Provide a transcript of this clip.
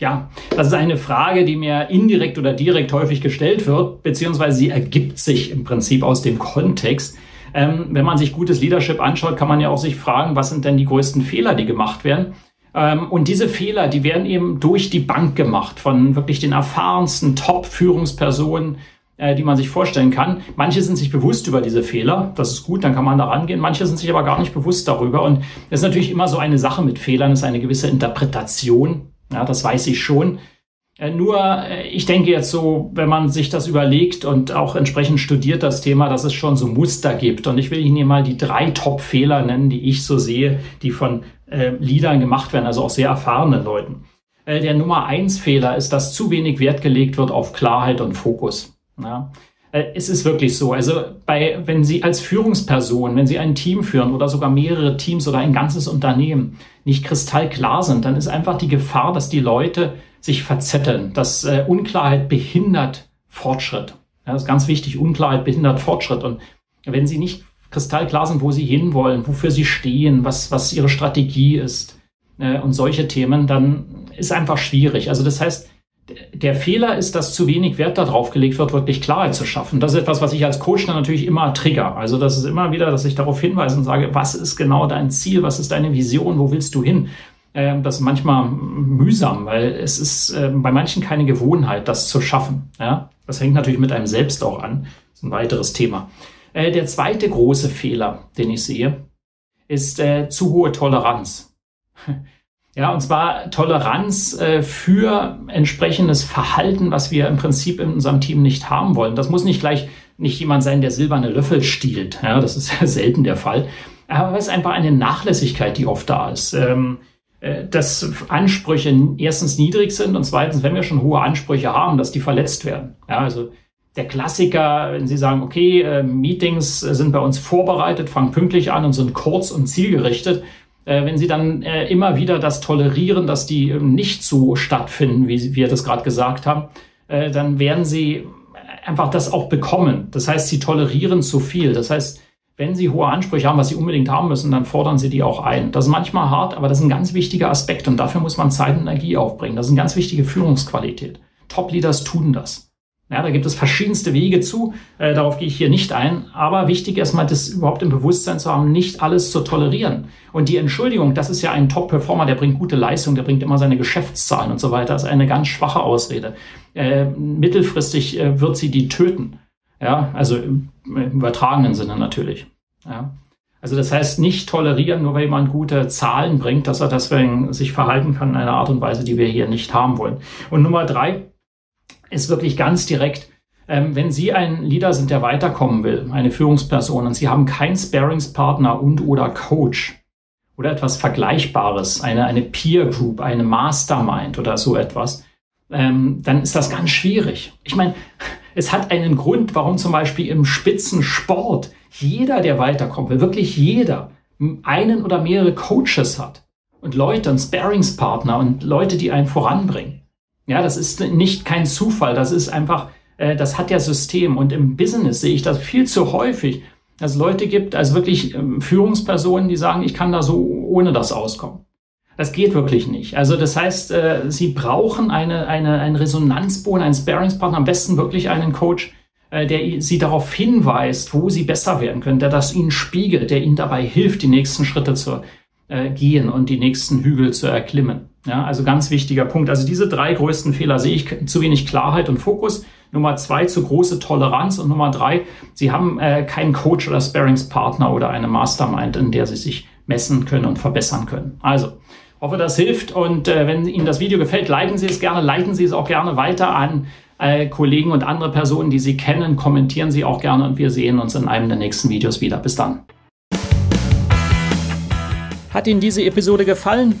Ja, das ist eine Frage, die mir indirekt oder direkt häufig gestellt wird, beziehungsweise sie ergibt sich im Prinzip aus dem Kontext. Ähm, wenn man sich gutes Leadership anschaut, kann man ja auch sich fragen, was sind denn die größten Fehler, die gemacht werden? Ähm, und diese Fehler, die werden eben durch die Bank gemacht von wirklich den erfahrensten Top-Führungspersonen, äh, die man sich vorstellen kann. Manche sind sich bewusst über diese Fehler, das ist gut, dann kann man da rangehen. Manche sind sich aber gar nicht bewusst darüber. Und das ist natürlich immer so eine Sache mit Fehlern, ist eine gewisse Interpretation ja, das weiß ich schon. Äh, nur, äh, ich denke jetzt so, wenn man sich das überlegt und auch entsprechend studiert das Thema, dass es schon so Muster gibt. Und ich will Ihnen hier mal die drei Top-Fehler nennen, die ich so sehe, die von äh, Leadern gemacht werden, also auch sehr erfahrenen Leuten. Äh, der Nummer eins Fehler ist, dass zu wenig Wert gelegt wird auf Klarheit und Fokus. Ja. Äh, es ist wirklich so. Also bei, wenn Sie als Führungsperson, wenn Sie ein Team führen oder sogar mehrere Teams oder ein ganzes Unternehmen nicht kristallklar sind, dann ist einfach die Gefahr, dass die Leute sich verzetteln. Dass äh, Unklarheit behindert Fortschritt. Ja, das ist ganz wichtig. Unklarheit behindert Fortschritt. Und wenn Sie nicht kristallklar sind, wo Sie hinwollen, wofür Sie stehen, was, was Ihre Strategie ist äh, und solche Themen, dann ist einfach schwierig. Also das heißt, der Fehler ist, dass zu wenig Wert darauf gelegt wird, wirklich Klarheit zu schaffen. Das ist etwas, was ich als Coach dann natürlich immer trigger. Also das ist immer wieder, dass ich darauf hinweise und sage, was ist genau dein Ziel, was ist deine Vision, wo willst du hin? Ähm, das ist manchmal mühsam, weil es ist ähm, bei manchen keine Gewohnheit, das zu schaffen. Ja? Das hängt natürlich mit einem selbst auch an. Das ist ein weiteres Thema. Äh, der zweite große Fehler, den ich sehe, ist äh, zu hohe Toleranz. Ja, und zwar Toleranz äh, für entsprechendes Verhalten, was wir im Prinzip in unserem Team nicht haben wollen. Das muss nicht gleich nicht jemand sein, der silberne Löffel stiehlt. Ja, das ist selten der Fall. Aber es ist einfach eine Nachlässigkeit, die oft da ist. Ähm, äh, dass Ansprüche erstens niedrig sind und zweitens, wenn wir schon hohe Ansprüche haben, dass die verletzt werden. Ja, also der Klassiker, wenn Sie sagen, okay, äh, Meetings sind bei uns vorbereitet, fangen pünktlich an und sind kurz und zielgerichtet, äh, wenn sie dann äh, immer wieder das tolerieren, dass die ähm, nicht so stattfinden, wie wir das gerade gesagt haben, äh, dann werden sie einfach das auch bekommen. Das heißt, sie tolerieren zu viel. Das heißt, wenn sie hohe Ansprüche haben, was sie unbedingt haben müssen, dann fordern sie die auch ein. Das ist manchmal hart, aber das ist ein ganz wichtiger Aspekt und dafür muss man Zeit und Energie aufbringen. Das ist eine ganz wichtige Führungsqualität. Top-Leaders tun das. Ja, da gibt es verschiedenste Wege zu, äh, darauf gehe ich hier nicht ein. Aber wichtig erstmal, das überhaupt im Bewusstsein zu haben, nicht alles zu tolerieren. Und die Entschuldigung, das ist ja ein Top-Performer, der bringt gute Leistung, der bringt immer seine Geschäftszahlen und so weiter, ist eine ganz schwache Ausrede. Äh, mittelfristig äh, wird sie die töten. Ja, also im, im übertragenen Sinne natürlich. Ja. Also das heißt nicht tolerieren, nur weil jemand gute Zahlen bringt, dass er deswegen sich verhalten kann in einer Art und Weise, die wir hier nicht haben wollen. Und Nummer drei, ist wirklich ganz direkt, ähm, wenn Sie ein Leader sind, der weiterkommen will, eine Führungsperson, und Sie haben keinen Sparingspartner und oder Coach oder etwas Vergleichbares, eine, eine Peer Group, eine Mastermind oder so etwas, ähm, dann ist das ganz schwierig. Ich meine, es hat einen Grund, warum zum Beispiel im Spitzensport jeder, der weiterkommt will, wirklich jeder, einen oder mehrere Coaches hat und Leute, und Sparingspartner und Leute, die einen voranbringen. Ja, das ist nicht kein Zufall. Das ist einfach, äh, das hat ja System. Und im Business sehe ich das viel zu häufig, dass es Leute gibt, also wirklich ähm, Führungspersonen, die sagen, ich kann da so ohne das auskommen. Das geht wirklich nicht. Also das heißt, äh, sie brauchen eine, eine, einen Resonanzboden, einen Sparingspartner, am besten wirklich einen Coach, äh, der sie darauf hinweist, wo sie besser werden können, der das ihnen spiegelt, der ihnen dabei hilft, die nächsten Schritte zu äh, gehen und die nächsten Hügel zu erklimmen. Ja, also ganz wichtiger Punkt. Also diese drei größten Fehler sehe ich zu wenig Klarheit und Fokus. Nummer zwei, zu große Toleranz. Und Nummer drei, Sie haben äh, keinen Coach oder Sparingspartner oder eine Mastermind, in der Sie sich messen können und verbessern können. Also, hoffe, das hilft. Und äh, wenn Ihnen das Video gefällt, liken Sie es gerne, leiten Sie es auch gerne weiter an äh, Kollegen und andere Personen, die Sie kennen. Kommentieren Sie auch gerne und wir sehen uns in einem der nächsten Videos wieder. Bis dann. Hat Ihnen diese Episode gefallen?